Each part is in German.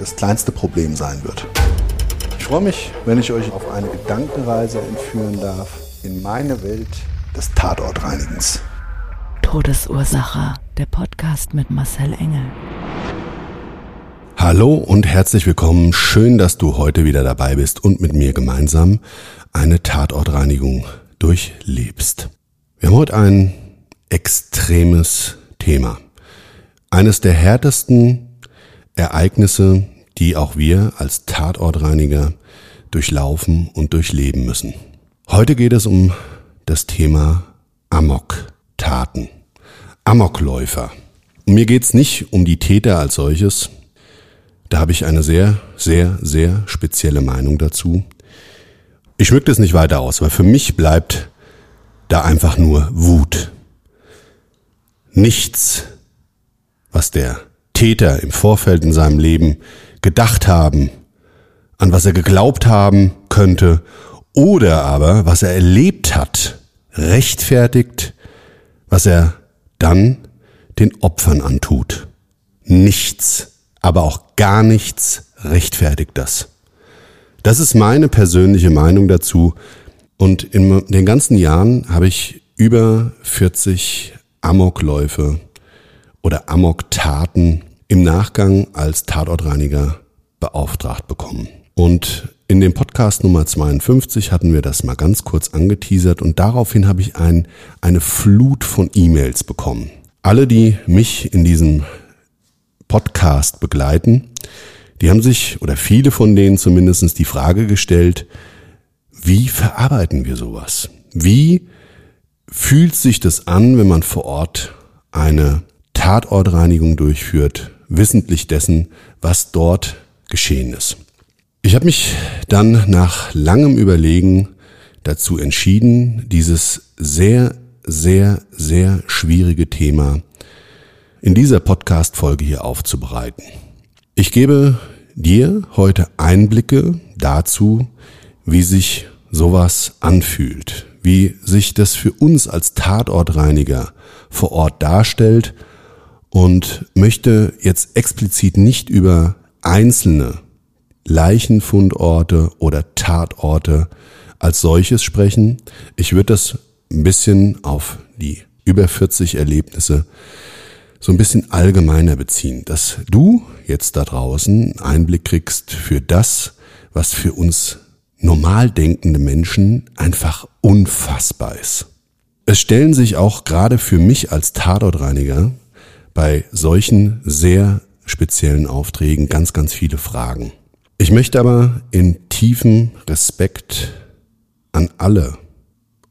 das kleinste Problem sein wird. Ich freue mich, wenn ich euch auf eine Gedankenreise entführen darf in meine Welt des Tatortreinigens. Todesursache. Der Podcast mit Marcel Engel. Hallo und herzlich willkommen. Schön, dass du heute wieder dabei bist und mit mir gemeinsam eine Tatortreinigung durchlebst. Wir haben heute ein extremes Thema. Eines der härtesten Ereignisse, die auch wir als Tatortreiniger durchlaufen und durchleben müssen. Heute geht es um das Thema Amok-Taten. Amokläufer. Mir geht's nicht um die Täter als solches, da habe ich eine sehr, sehr, sehr spezielle Meinung dazu. Ich schmück das nicht weiter aus, weil für mich bleibt da einfach nur Wut. Nichts, was der Täter im Vorfeld in seinem Leben gedacht haben, an was er geglaubt haben könnte oder aber was er erlebt hat, rechtfertigt, was er dann den Opfern antut. Nichts aber auch gar nichts rechtfertigt das. Das ist meine persönliche Meinung dazu. Und in den ganzen Jahren habe ich über 40 Amokläufe oder Amoktaten im Nachgang als Tatortreiniger beauftragt bekommen. Und in dem Podcast Nummer 52 hatten wir das mal ganz kurz angeteasert und daraufhin habe ich ein, eine Flut von E-Mails bekommen. Alle, die mich in diesem Podcast begleiten, die haben sich, oder viele von denen zumindestens die Frage gestellt, wie verarbeiten wir sowas? Wie fühlt sich das an, wenn man vor Ort eine Tatortreinigung durchführt, wissentlich dessen, was dort geschehen ist? Ich habe mich dann nach langem Überlegen dazu entschieden, dieses sehr, sehr, sehr schwierige Thema in dieser Podcast-Folge hier aufzubereiten. Ich gebe dir heute Einblicke dazu, wie sich sowas anfühlt, wie sich das für uns als Tatortreiniger vor Ort darstellt und möchte jetzt explizit nicht über einzelne Leichenfundorte oder Tatorte als solches sprechen. Ich würde das ein bisschen auf die über 40 Erlebnisse so ein bisschen allgemeiner beziehen, dass du jetzt da draußen Einblick kriegst für das, was für uns normal denkende Menschen einfach unfassbar ist. Es stellen sich auch gerade für mich als Tatortreiniger bei solchen sehr speziellen Aufträgen ganz, ganz viele Fragen. Ich möchte aber in tiefem Respekt an alle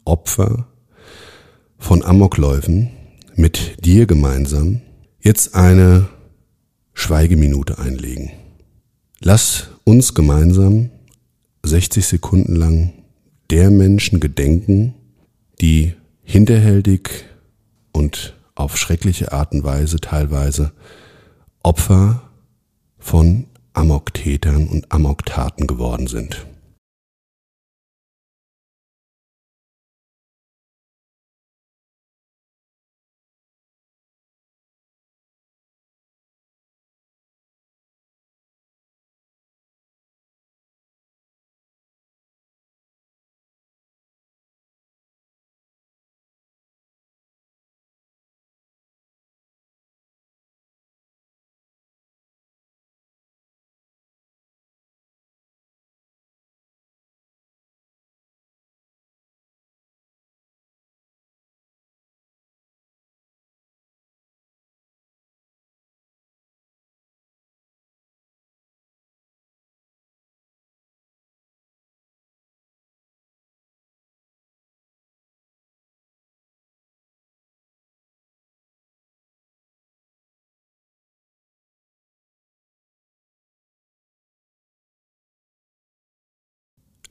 Opfer von Amokläufen mit dir gemeinsam jetzt eine Schweigeminute einlegen. Lass uns gemeinsam 60 Sekunden lang der Menschen gedenken, die hinterhältig und auf schreckliche Art und Weise teilweise Opfer von Amoktätern und Amoktaten geworden sind.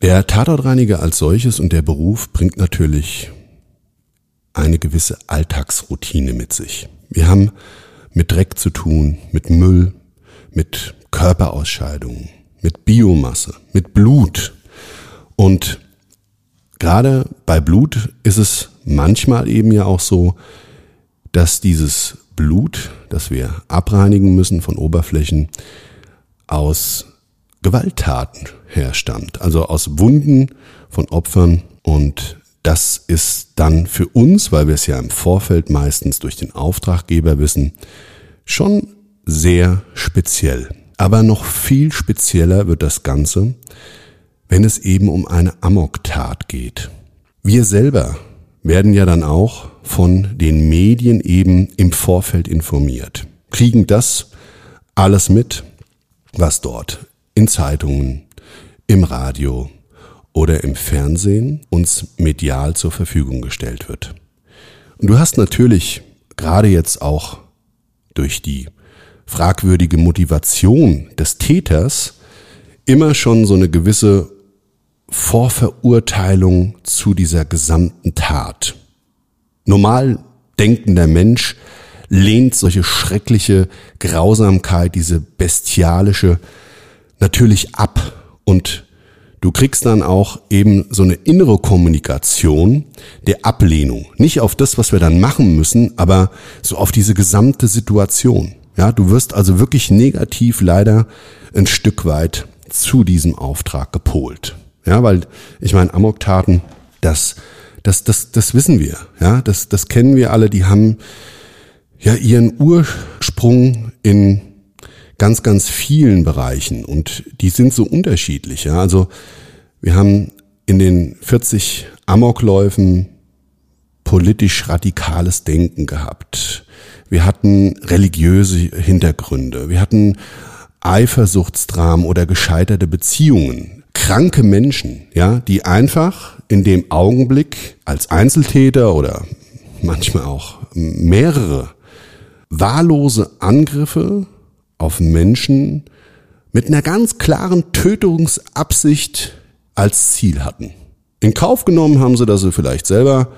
Der Tatortreiniger als solches und der Beruf bringt natürlich eine gewisse Alltagsroutine mit sich. Wir haben mit Dreck zu tun, mit Müll, mit Körperausscheidungen, mit Biomasse, mit Blut. Und gerade bei Blut ist es manchmal eben ja auch so, dass dieses Blut, das wir abreinigen müssen von Oberflächen, aus Gewalttaten herstammt, also aus Wunden von Opfern und das ist dann für uns, weil wir es ja im Vorfeld meistens durch den Auftraggeber wissen, schon sehr speziell. Aber noch viel spezieller wird das Ganze, wenn es eben um eine Amoktat geht. Wir selber werden ja dann auch von den Medien eben im Vorfeld informiert, kriegen das alles mit, was dort in Zeitungen, im Radio oder im Fernsehen uns medial zur Verfügung gestellt wird. Und du hast natürlich gerade jetzt auch durch die fragwürdige Motivation des Täters immer schon so eine gewisse Vorverurteilung zu dieser gesamten Tat. Normal denkender Mensch lehnt solche schreckliche Grausamkeit, diese bestialische natürlich ab und du kriegst dann auch eben so eine innere Kommunikation der Ablehnung. Nicht auf das, was wir dann machen müssen, aber so auf diese gesamte Situation. Ja, du wirst also wirklich negativ leider ein Stück weit zu diesem Auftrag gepolt. Ja, weil ich meine, Amoktaten, das, das, das, das wissen wir. Ja, das, das kennen wir alle. Die haben ja ihren Ursprung in ganz, ganz vielen Bereichen und die sind so unterschiedlich. Ja? Also wir haben in den 40 Amokläufen politisch radikales Denken gehabt. Wir hatten religiöse Hintergründe. Wir hatten Eifersuchtsdramen oder gescheiterte Beziehungen. Kranke Menschen, ja, die einfach in dem Augenblick als Einzeltäter oder manchmal auch mehrere wahllose Angriffe auf Menschen mit einer ganz klaren Tötungsabsicht als Ziel hatten. In Kauf genommen haben sie, dass sie vielleicht selber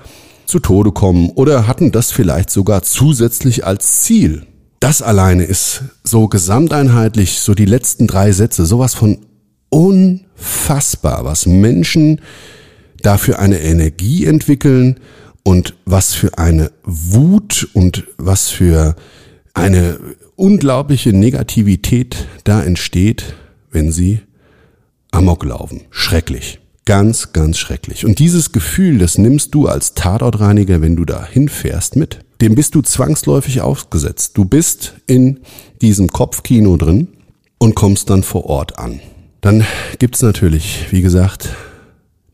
zu Tode kommen oder hatten das vielleicht sogar zusätzlich als Ziel. Das alleine ist so gesamteinheitlich, so die letzten drei Sätze, sowas von unfassbar, was Menschen dafür eine Energie entwickeln und was für eine Wut und was für eine unglaubliche Negativität da entsteht, wenn sie Amok laufen. Schrecklich. Ganz, ganz schrecklich. Und dieses Gefühl, das nimmst du als Tatortreiniger, wenn du da hinfährst, mit. Dem bist du zwangsläufig ausgesetzt. Du bist in diesem Kopfkino drin und kommst dann vor Ort an. Dann gibt's natürlich, wie gesagt,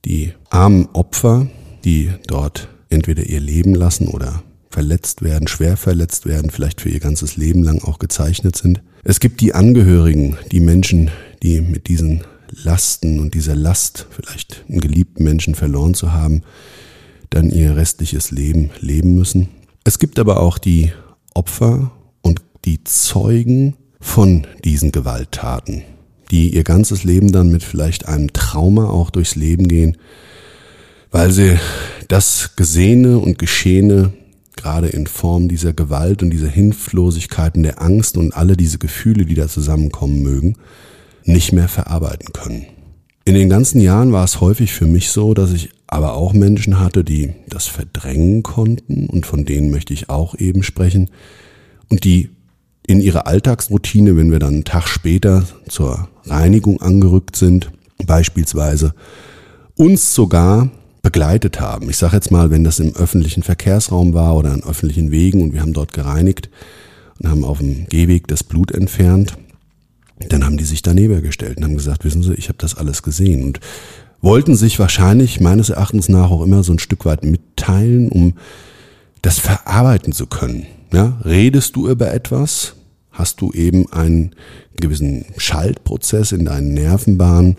die armen Opfer, die dort entweder ihr Leben lassen oder verletzt werden, schwer verletzt werden, vielleicht für ihr ganzes Leben lang auch gezeichnet sind. Es gibt die Angehörigen, die Menschen, die mit diesen Lasten und dieser Last, vielleicht einen geliebten Menschen verloren zu haben, dann ihr restliches Leben leben müssen. Es gibt aber auch die Opfer und die Zeugen von diesen Gewalttaten, die ihr ganzes Leben dann mit vielleicht einem Trauma auch durchs Leben gehen, weil sie das Gesehene und Geschehene gerade in Form dieser Gewalt und dieser Hilflosigkeit und der Angst und alle diese Gefühle, die da zusammenkommen mögen, nicht mehr verarbeiten können. In den ganzen Jahren war es häufig für mich so, dass ich aber auch Menschen hatte, die das verdrängen konnten und von denen möchte ich auch eben sprechen und die in ihrer Alltagsroutine, wenn wir dann einen Tag später zur Reinigung angerückt sind, beispielsweise uns sogar begleitet haben. Ich sage jetzt mal, wenn das im öffentlichen Verkehrsraum war oder an öffentlichen Wegen und wir haben dort gereinigt und haben auf dem Gehweg das Blut entfernt, dann haben die sich daneben gestellt und haben gesagt, wissen Sie, ich habe das alles gesehen und wollten sich wahrscheinlich meines Erachtens nach auch immer so ein Stück weit mitteilen, um das verarbeiten zu können. Ja, redest du über etwas, hast du eben einen gewissen Schaltprozess in deinen Nervenbahnen,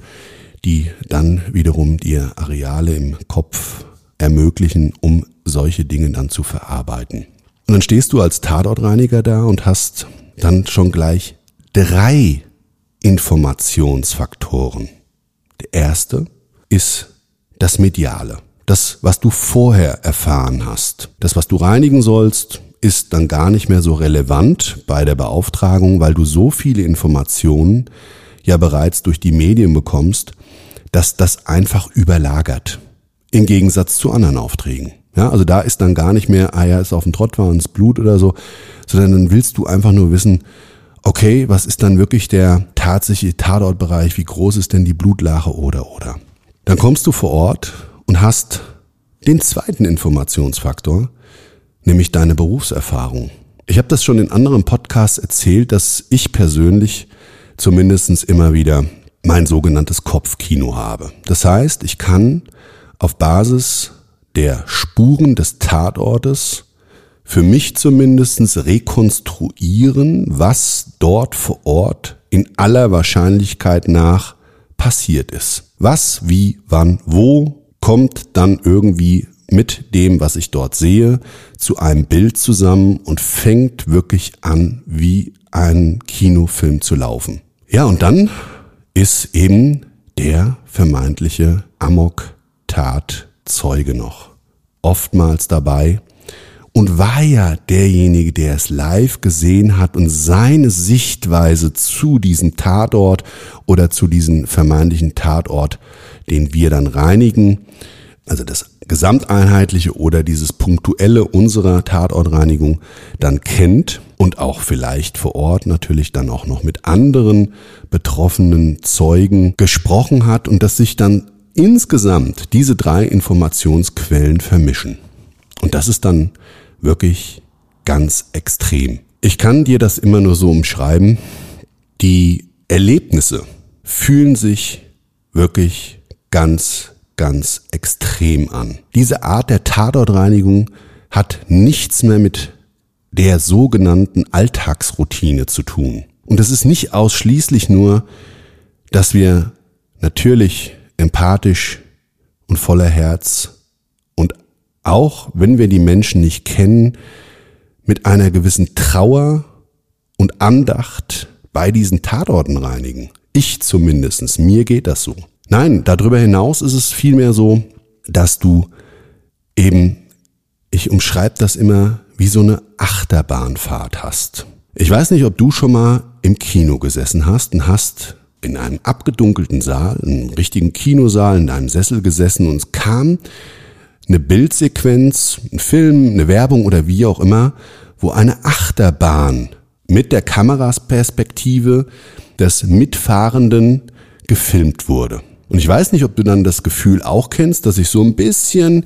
die dann wiederum dir Areale im Kopf ermöglichen, um solche Dinge dann zu verarbeiten. Und dann stehst du als Tatortreiniger da und hast dann schon gleich drei Informationsfaktoren. Der erste, ist das Mediale. Das, was du vorher erfahren hast. Das, was du reinigen sollst, ist dann gar nicht mehr so relevant bei der Beauftragung, weil du so viele Informationen ja bereits durch die Medien bekommst, dass das einfach überlagert. Im Gegensatz zu anderen Aufträgen. Ja, also da ist dann gar nicht mehr, ah ja, ist auf dem Trott war ins Blut oder so, sondern dann willst du einfach nur wissen, okay, was ist dann wirklich der tatsächliche Tatortbereich, wie groß ist denn die Blutlache oder oder. Dann kommst du vor Ort und hast den zweiten Informationsfaktor, nämlich deine Berufserfahrung. Ich habe das schon in anderen Podcasts erzählt, dass ich persönlich zumindestens immer wieder mein sogenanntes Kopfkino habe. Das heißt, ich kann auf Basis der Spuren des Tatortes für mich zumindestens rekonstruieren, was dort vor Ort in aller Wahrscheinlichkeit nach passiert ist. Was, wie, wann, wo kommt dann irgendwie mit dem, was ich dort sehe, zu einem Bild zusammen und fängt wirklich an, wie ein Kinofilm zu laufen. Ja, und dann ist eben der vermeintliche Amok-Tat-Zeuge noch oftmals dabei und war ja derjenige, der es live gesehen hat und seine Sichtweise zu diesem Tatort oder zu diesem vermeintlichen Tatort, den wir dann reinigen, also das gesamteinheitliche oder dieses punktuelle unserer Tatortreinigung dann kennt und auch vielleicht vor Ort natürlich dann auch noch mit anderen betroffenen Zeugen gesprochen hat und dass sich dann insgesamt diese drei Informationsquellen vermischen. Und das ist dann wirklich ganz extrem. Ich kann dir das immer nur so umschreiben. Die Erlebnisse fühlen sich wirklich ganz ganz extrem an. Diese Art der Tatortreinigung hat nichts mehr mit der sogenannten Alltagsroutine zu tun. Und es ist nicht ausschließlich nur, dass wir natürlich empathisch und voller Herz und auch wenn wir die Menschen nicht kennen, mit einer gewissen Trauer und Andacht bei diesen Tatorten reinigen. Ich zumindestens, mir geht das so. Nein, darüber hinaus ist es vielmehr so, dass du eben, ich umschreibe das immer, wie so eine Achterbahnfahrt hast. Ich weiß nicht, ob du schon mal im Kino gesessen hast und hast in einem abgedunkelten Saal, einem richtigen Kinosaal, in deinem Sessel gesessen und es kam eine Bildsequenz, ein Film, eine Werbung oder wie auch immer, wo eine Achterbahn mit der Kamerasperspektive des Mitfahrenden gefilmt wurde. Und ich weiß nicht, ob du dann das Gefühl auch kennst, dass ich so ein bisschen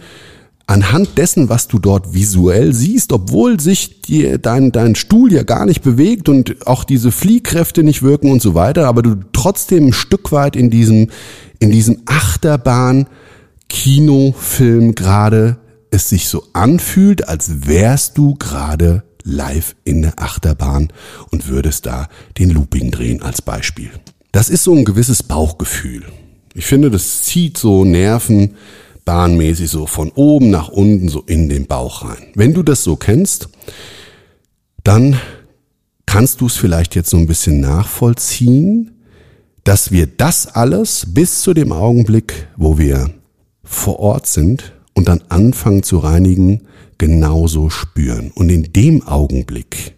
anhand dessen, was du dort visuell siehst, obwohl sich die, dein, dein Stuhl ja gar nicht bewegt und auch diese Fliehkräfte nicht wirken und so weiter, aber du trotzdem ein Stück weit in diesem, in diesem Achterbahn Kinofilm gerade es sich so anfühlt, als wärst du gerade live in der Achterbahn und würdest da den Looping drehen als Beispiel. Das ist so ein gewisses Bauchgefühl. Ich finde, das zieht so nervenbahnmäßig so von oben nach unten so in den Bauch rein. Wenn du das so kennst, dann kannst du es vielleicht jetzt so ein bisschen nachvollziehen, dass wir das alles bis zu dem Augenblick, wo wir vor Ort sind und dann anfangen zu reinigen, genauso spüren. Und in dem Augenblick,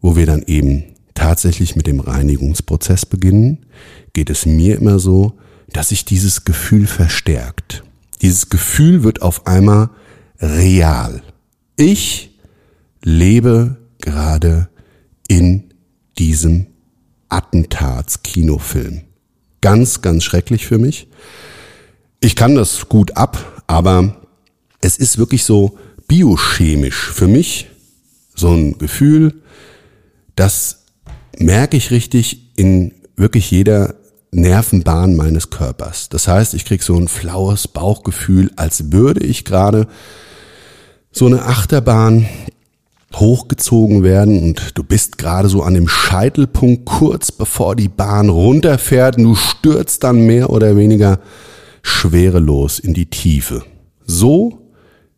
wo wir dann eben tatsächlich mit dem Reinigungsprozess beginnen, geht es mir immer so, dass sich dieses Gefühl verstärkt. Dieses Gefühl wird auf einmal real. Ich lebe gerade in diesem Attentatskinofilm. Ganz, ganz schrecklich für mich. Ich kann das gut ab, aber es ist wirklich so biochemisch für mich so ein Gefühl, das merke ich richtig in wirklich jeder Nervenbahn meines Körpers. Das heißt, ich krieg so ein flaues Bauchgefühl, als würde ich gerade so eine Achterbahn hochgezogen werden und du bist gerade so an dem Scheitelpunkt kurz bevor die Bahn runterfährt und du stürzt dann mehr oder weniger schwerelos in die Tiefe. So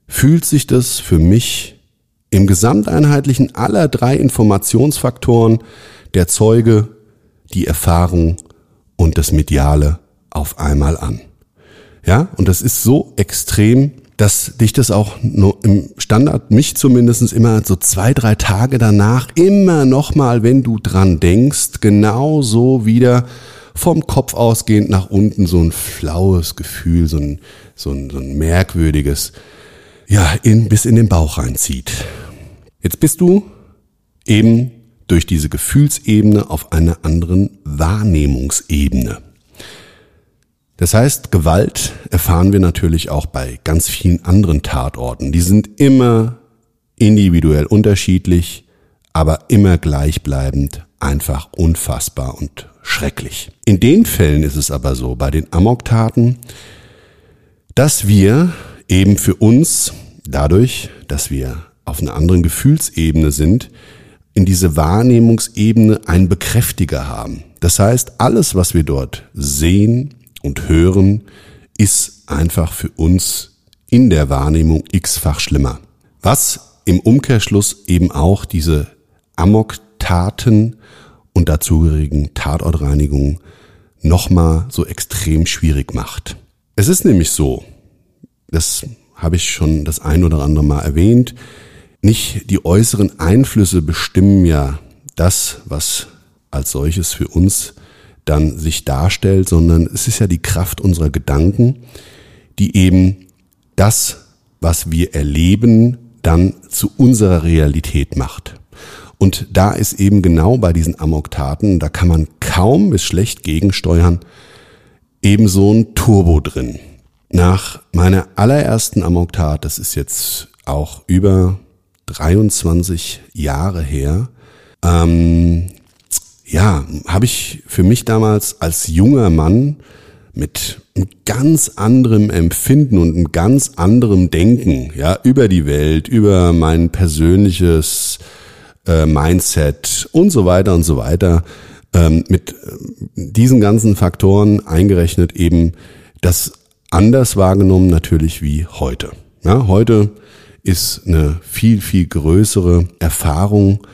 fühlt sich das für mich im gesamteinheitlichen aller drei Informationsfaktoren der Zeuge, die Erfahrung und das Mediale auf einmal an. Ja, und das ist so extrem, dass dich das auch nur im Standard, mich zumindest immer so zwei, drei Tage danach immer nochmal, wenn du dran denkst, genauso wieder vom Kopf ausgehend nach unten so ein flaues Gefühl, so ein, so ein, so ein merkwürdiges, ja, in, bis in den Bauch reinzieht. Jetzt bist du eben durch diese Gefühlsebene auf einer anderen Wahrnehmungsebene. Das heißt, Gewalt erfahren wir natürlich auch bei ganz vielen anderen Tatorten. Die sind immer individuell unterschiedlich, aber immer gleichbleibend, einfach unfassbar und schrecklich. In den Fällen ist es aber so, bei den Amoktaten, dass wir eben für uns, dadurch, dass wir auf einer anderen Gefühlsebene sind, in diese Wahrnehmungsebene einen Bekräftiger haben. Das heißt, alles, was wir dort sehen und hören, ist einfach für uns in der Wahrnehmung x-fach schlimmer. Was im Umkehrschluss eben auch diese Amok-Taten und dazugehörigen Tatortreinigungen nochmal so extrem schwierig macht. Es ist nämlich so, das habe ich schon das ein oder andere Mal erwähnt, nicht die äußeren Einflüsse bestimmen ja das, was als solches für uns dann sich darstellt, sondern es ist ja die Kraft unserer Gedanken, die eben das, was wir erleben, dann zu unserer Realität macht. Und da ist eben genau bei diesen Amoktaten, da kann man kaum bis schlecht gegensteuern, eben so ein Turbo drin. Nach meiner allerersten Amoktat, das ist jetzt auch über 23 Jahre her, ähm, ja, habe ich für mich damals als junger Mann mit einem ganz anderem Empfinden und einem ganz anderem Denken, ja, über die Welt, über mein persönliches äh, Mindset und so weiter und so weiter, ähm, mit äh, diesen ganzen Faktoren eingerechnet eben das anders wahrgenommen natürlich wie heute. Ja, heute ist eine viel, viel größere Erfahrung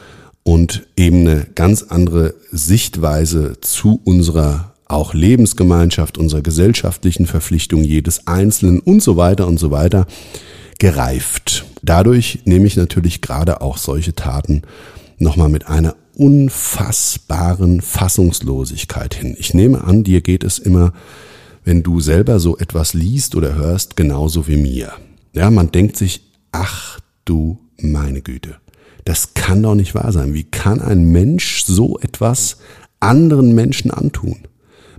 und eben eine ganz andere Sichtweise zu unserer auch Lebensgemeinschaft, unserer gesellschaftlichen Verpflichtung jedes Einzelnen und so weiter und so weiter gereift. Dadurch nehme ich natürlich gerade auch solche Taten nochmal mit einer unfassbaren Fassungslosigkeit hin. Ich nehme an, dir geht es immer, wenn du selber so etwas liest oder hörst, genauso wie mir. Ja, man denkt sich, ach du meine Güte, das kann doch nicht wahr sein. Wie kann ein Mensch so etwas anderen Menschen antun?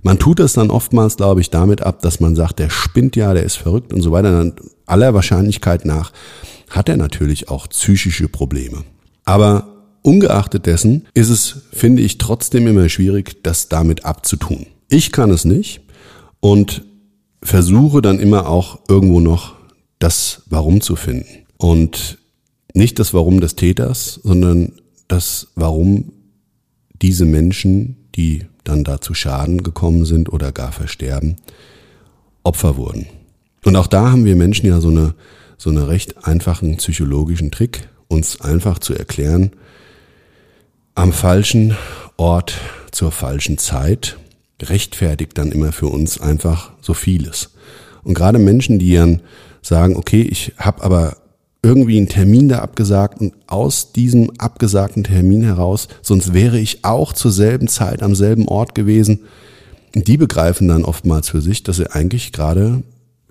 Man tut das dann oftmals, glaube ich, damit ab, dass man sagt, der spinnt ja, der ist verrückt und so weiter. Dann aller Wahrscheinlichkeit nach hat er natürlich auch psychische Probleme. Aber ungeachtet dessen ist es, finde ich, trotzdem immer schwierig, das damit abzutun. Ich kann es nicht und versuche dann immer auch irgendwo noch das Warum zu finden. Und nicht das Warum des Täters, sondern das Warum diese Menschen, die dann da zu Schaden gekommen sind oder gar versterben, Opfer wurden. Und auch da haben wir Menschen ja so eine, so eine recht einfachen psychologischen Trick, uns einfach zu erklären, am falschen Ort zur falschen Zeit rechtfertigt dann immer für uns einfach so vieles. Und gerade Menschen, die dann sagen, okay, ich habe aber irgendwie einen Termin da abgesagt und aus diesem abgesagten Termin heraus, sonst wäre ich auch zur selben Zeit am selben Ort gewesen. Die begreifen dann oftmals für sich, dass sie eigentlich gerade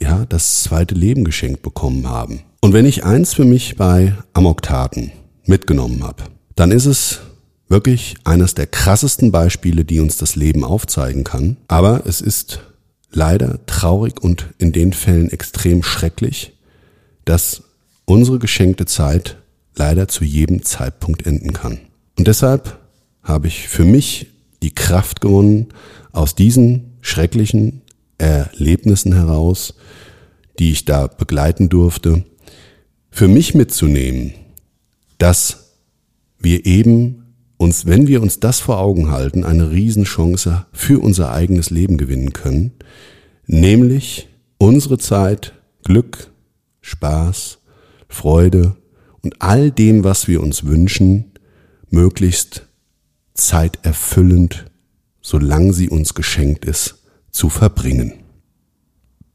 ja das zweite Leben geschenkt bekommen haben. Und wenn ich eins für mich bei Amoktaten mitgenommen habe, dann ist es wirklich eines der krassesten Beispiele, die uns das Leben aufzeigen kann. Aber es ist leider traurig und in den Fällen extrem schrecklich, dass unsere geschenkte Zeit leider zu jedem Zeitpunkt enden kann. Und deshalb habe ich für mich die Kraft gewonnen, aus diesen schrecklichen Erlebnissen heraus, die ich da begleiten durfte, für mich mitzunehmen, dass wir eben uns, wenn wir uns das vor Augen halten, eine Riesenchance für unser eigenes Leben gewinnen können, nämlich unsere Zeit, Glück, Spaß, Freude und all dem, was wir uns wünschen, möglichst zeiterfüllend, solange sie uns geschenkt ist, zu verbringen.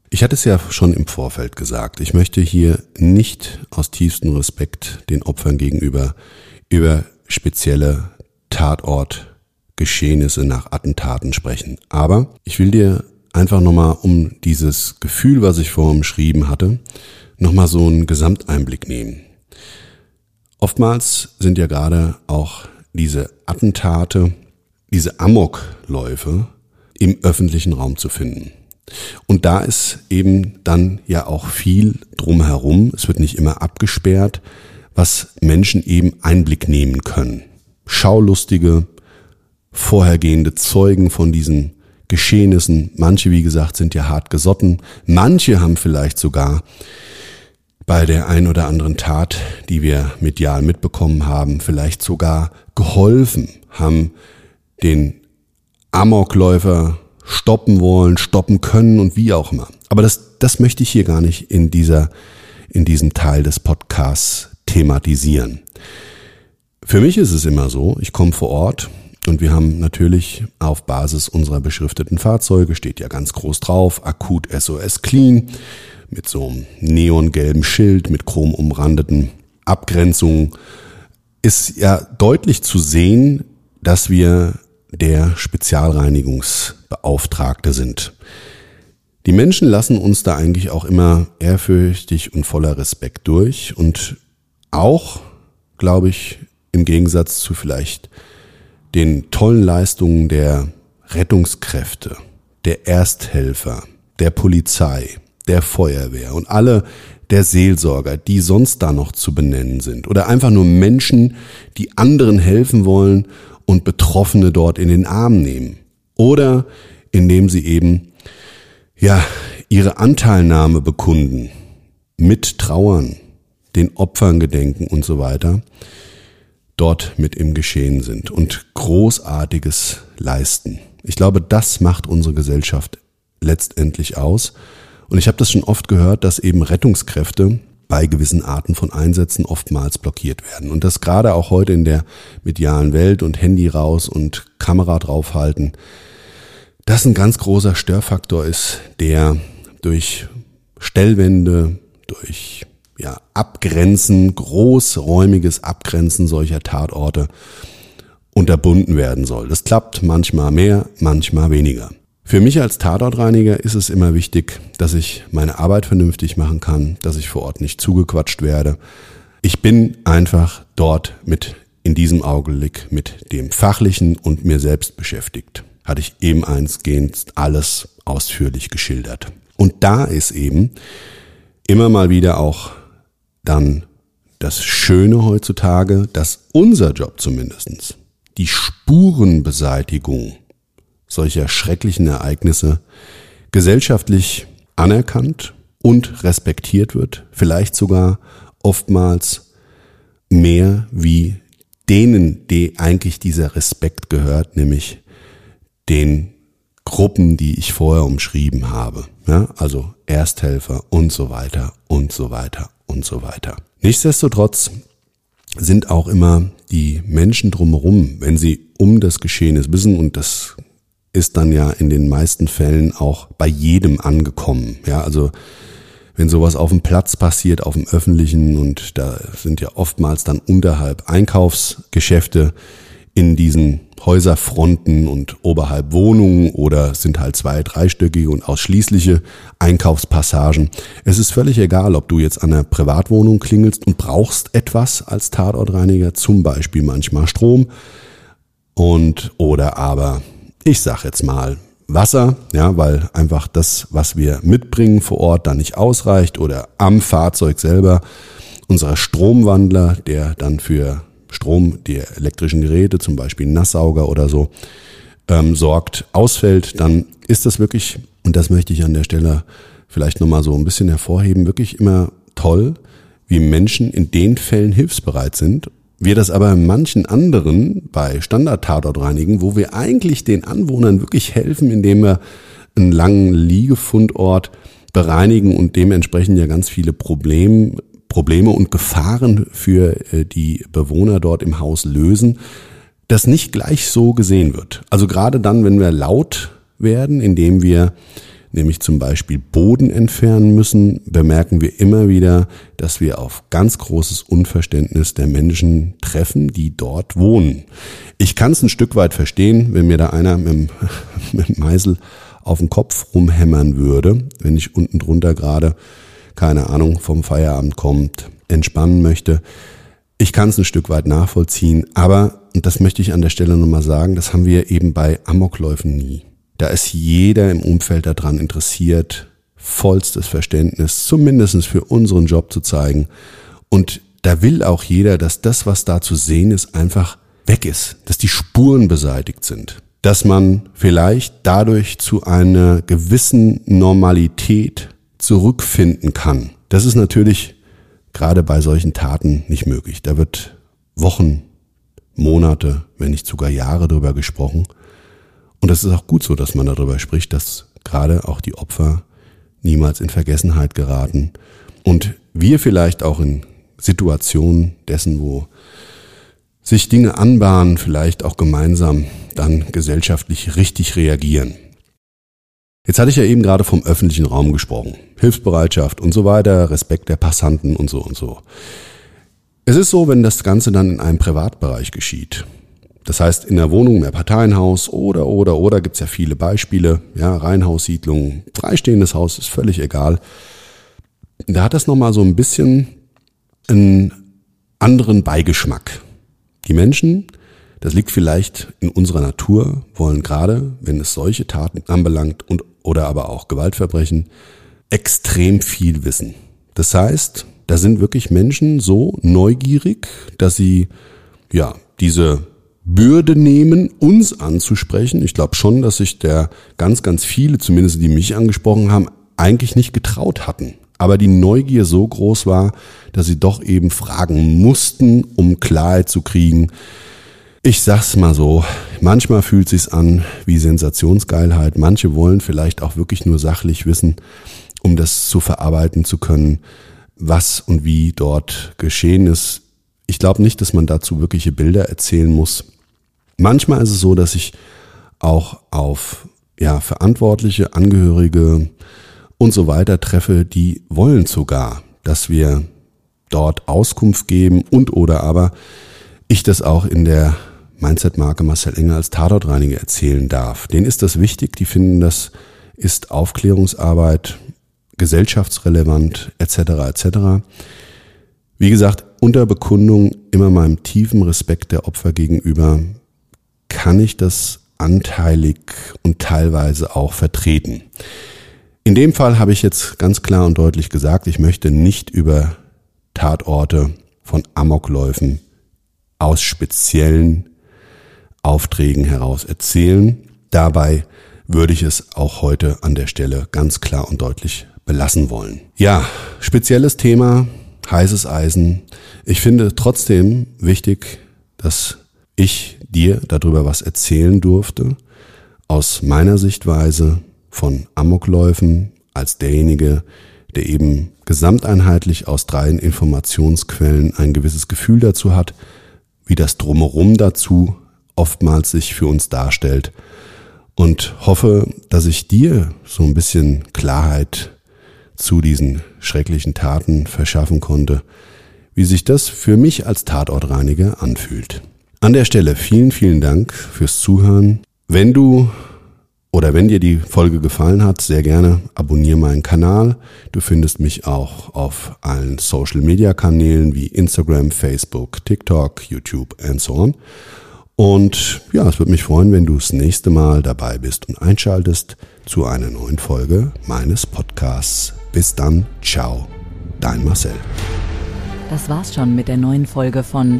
Ich hatte es ja schon im Vorfeld gesagt. Ich möchte hier nicht aus tiefstem Respekt den Opfern gegenüber über spezielle Tatortgeschehnisse nach Attentaten sprechen. Aber ich will dir einfach nochmal um dieses Gefühl, was ich vorhin beschrieben hatte, nochmal so einen Gesamteinblick nehmen. Oftmals sind ja gerade auch diese Attentate, diese Amokläufe im öffentlichen Raum zu finden. Und da ist eben dann ja auch viel drumherum. Es wird nicht immer abgesperrt, was Menschen eben Einblick nehmen können. Schaulustige, vorhergehende Zeugen von diesen Geschehnissen. Manche, wie gesagt, sind ja hart gesotten. Manche haben vielleicht sogar bei der ein oder anderen Tat, die wir medial mitbekommen haben, vielleicht sogar geholfen, haben den Amokläufer stoppen wollen, stoppen können und wie auch immer. Aber das, das möchte ich hier gar nicht in dieser, in diesem Teil des Podcasts thematisieren. Für mich ist es immer so, ich komme vor Ort und wir haben natürlich auf Basis unserer beschrifteten Fahrzeuge, steht ja ganz groß drauf, akut SOS Clean, mit so einem neongelben Schild, mit chrom umrandeten Abgrenzungen, ist ja deutlich zu sehen, dass wir der Spezialreinigungsbeauftragte sind. Die Menschen lassen uns da eigentlich auch immer ehrfürchtig und voller Respekt durch und auch, glaube ich, im Gegensatz zu vielleicht den tollen Leistungen der Rettungskräfte, der Ersthelfer, der Polizei, der Feuerwehr und alle der Seelsorger, die sonst da noch zu benennen sind oder einfach nur Menschen, die anderen helfen wollen und Betroffene dort in den Arm nehmen. Oder indem sie eben, ja, ihre Anteilnahme bekunden, mit trauern, den Opfern gedenken und so weiter, dort mit im Geschehen sind und Großartiges leisten. Ich glaube, das macht unsere Gesellschaft letztendlich aus. Und ich habe das schon oft gehört, dass eben Rettungskräfte bei gewissen Arten von Einsätzen oftmals blockiert werden. Und das gerade auch heute in der medialen Welt und Handy raus und Kamera draufhalten, das ein ganz großer Störfaktor ist, der durch Stellwände, durch ja, Abgrenzen, großräumiges Abgrenzen solcher Tatorte unterbunden werden soll. Das klappt manchmal mehr, manchmal weniger. Für mich als Tatortreiniger ist es immer wichtig, dass ich meine Arbeit vernünftig machen kann, dass ich vor Ort nicht zugequatscht werde. Ich bin einfach dort mit in diesem Augenblick mit dem Fachlichen und mir selbst beschäftigt. Hatte ich eben einsgehend alles ausführlich geschildert. Und da ist eben immer mal wieder auch dann das Schöne heutzutage, dass unser Job zumindestens die Spurenbeseitigung solcher schrecklichen Ereignisse gesellschaftlich anerkannt und respektiert wird, vielleicht sogar oftmals mehr wie denen, die eigentlich dieser Respekt gehört, nämlich den Gruppen, die ich vorher umschrieben habe. Ja, also Ersthelfer und so weiter und so weiter und so weiter. Nichtsdestotrotz sind auch immer die Menschen drumherum, wenn sie um das Geschehnis wissen und das ist dann ja in den meisten Fällen auch bei jedem angekommen. Ja, also wenn sowas auf dem Platz passiert, auf dem öffentlichen und da sind ja oftmals dann unterhalb Einkaufsgeschäfte in diesen Häuserfronten und oberhalb Wohnungen oder sind halt zwei, dreistöckige und ausschließliche Einkaufspassagen. Es ist völlig egal, ob du jetzt an einer Privatwohnung klingelst und brauchst etwas als Tatortreiniger, zum Beispiel manchmal Strom und oder aber ich sag jetzt mal, Wasser, ja, weil einfach das, was wir mitbringen vor Ort, dann nicht ausreicht oder am Fahrzeug selber. Unser Stromwandler, der dann für Strom, die elektrischen Geräte, zum Beispiel Nasssauger oder so, ähm, sorgt, ausfällt, dann ist das wirklich, und das möchte ich an der Stelle vielleicht nochmal so ein bisschen hervorheben, wirklich immer toll, wie Menschen in den Fällen hilfsbereit sind wir das aber in manchen anderen bei Standard-Tatort reinigen, wo wir eigentlich den Anwohnern wirklich helfen, indem wir einen langen Liegefundort bereinigen und dementsprechend ja ganz viele Problem, Probleme und Gefahren für äh, die Bewohner dort im Haus lösen, das nicht gleich so gesehen wird. Also gerade dann, wenn wir laut werden, indem wir nämlich zum Beispiel Boden entfernen müssen, bemerken wir immer wieder, dass wir auf ganz großes Unverständnis der Menschen treffen, die dort wohnen. Ich kann es ein Stück weit verstehen, wenn mir da einer mit dem, mit dem Meißel auf den Kopf rumhämmern würde, wenn ich unten drunter gerade, keine Ahnung, vom Feierabend kommt, entspannen möchte. Ich kann es ein Stück weit nachvollziehen, aber, und das möchte ich an der Stelle nochmal sagen, das haben wir eben bei Amokläufen nie. Da ist jeder im Umfeld daran interessiert, vollstes Verständnis, zumindest für unseren Job zu zeigen. Und da will auch jeder, dass das, was da zu sehen ist, einfach weg ist, dass die Spuren beseitigt sind, dass man vielleicht dadurch zu einer gewissen Normalität zurückfinden kann. Das ist natürlich gerade bei solchen Taten nicht möglich. Da wird Wochen, Monate, wenn nicht sogar Jahre drüber gesprochen. Und das ist auch gut so, dass man darüber spricht, dass gerade auch die Opfer niemals in Vergessenheit geraten und wir vielleicht auch in Situationen dessen, wo sich Dinge anbahnen, vielleicht auch gemeinsam dann gesellschaftlich richtig reagieren. Jetzt hatte ich ja eben gerade vom öffentlichen Raum gesprochen. Hilfsbereitschaft und so weiter, Respekt der Passanten und so und so. Es ist so, wenn das Ganze dann in einem Privatbereich geschieht, das heißt, in der Wohnung, mehr Parteienhaus oder, oder, oder gibt's ja viele Beispiele. Ja, Reihenhaussiedlung, freistehendes Haus ist völlig egal. Da hat das nochmal so ein bisschen einen anderen Beigeschmack. Die Menschen, das liegt vielleicht in unserer Natur, wollen gerade, wenn es solche Taten anbelangt und oder aber auch Gewaltverbrechen, extrem viel wissen. Das heißt, da sind wirklich Menschen so neugierig, dass sie ja diese Bürde nehmen, uns anzusprechen. Ich glaube schon, dass sich der ganz, ganz viele, zumindest die mich angesprochen haben, eigentlich nicht getraut hatten. Aber die Neugier so groß war, dass sie doch eben fragen mussten, um Klarheit zu kriegen. Ich sag's mal so, manchmal fühlt sich's an wie Sensationsgeilheit. Manche wollen vielleicht auch wirklich nur sachlich wissen, um das zu verarbeiten zu können, was und wie dort geschehen ist. Ich glaube nicht, dass man dazu wirkliche Bilder erzählen muss. Manchmal ist es so, dass ich auch auf ja, Verantwortliche, Angehörige und so weiter treffe, die wollen sogar, dass wir dort Auskunft geben und oder aber ich das auch in der Mindset-Marke Marcel Engel als Tatortreiniger erzählen darf. Denen ist das wichtig, die finden, das ist Aufklärungsarbeit, gesellschaftsrelevant etc. etc. Wie gesagt, unter Bekundung immer meinem tiefen Respekt der Opfer gegenüber kann ich das anteilig und teilweise auch vertreten. In dem Fall habe ich jetzt ganz klar und deutlich gesagt, ich möchte nicht über Tatorte von Amokläufen aus speziellen Aufträgen heraus erzählen. Dabei würde ich es auch heute an der Stelle ganz klar und deutlich belassen wollen. Ja, spezielles Thema, heißes Eisen. Ich finde trotzdem wichtig, dass ich dir darüber was erzählen durfte, aus meiner Sichtweise von Amokläufen als derjenige, der eben gesamteinheitlich aus drei Informationsquellen ein gewisses Gefühl dazu hat, wie das drumherum dazu oftmals sich für uns darstellt und hoffe, dass ich dir so ein bisschen Klarheit zu diesen schrecklichen Taten verschaffen konnte, wie sich das für mich als Tatortreiniger anfühlt. An der Stelle vielen, vielen Dank fürs Zuhören. Wenn du oder wenn dir die Folge gefallen hat, sehr gerne abonniere meinen Kanal. Du findest mich auch auf allen Social Media Kanälen wie Instagram, Facebook, TikTok, YouTube and so on. Und ja, es würde mich freuen, wenn du das nächste Mal dabei bist und einschaltest zu einer neuen Folge meines Podcasts. Bis dann, ciao, dein Marcel. Das war's schon mit der neuen Folge von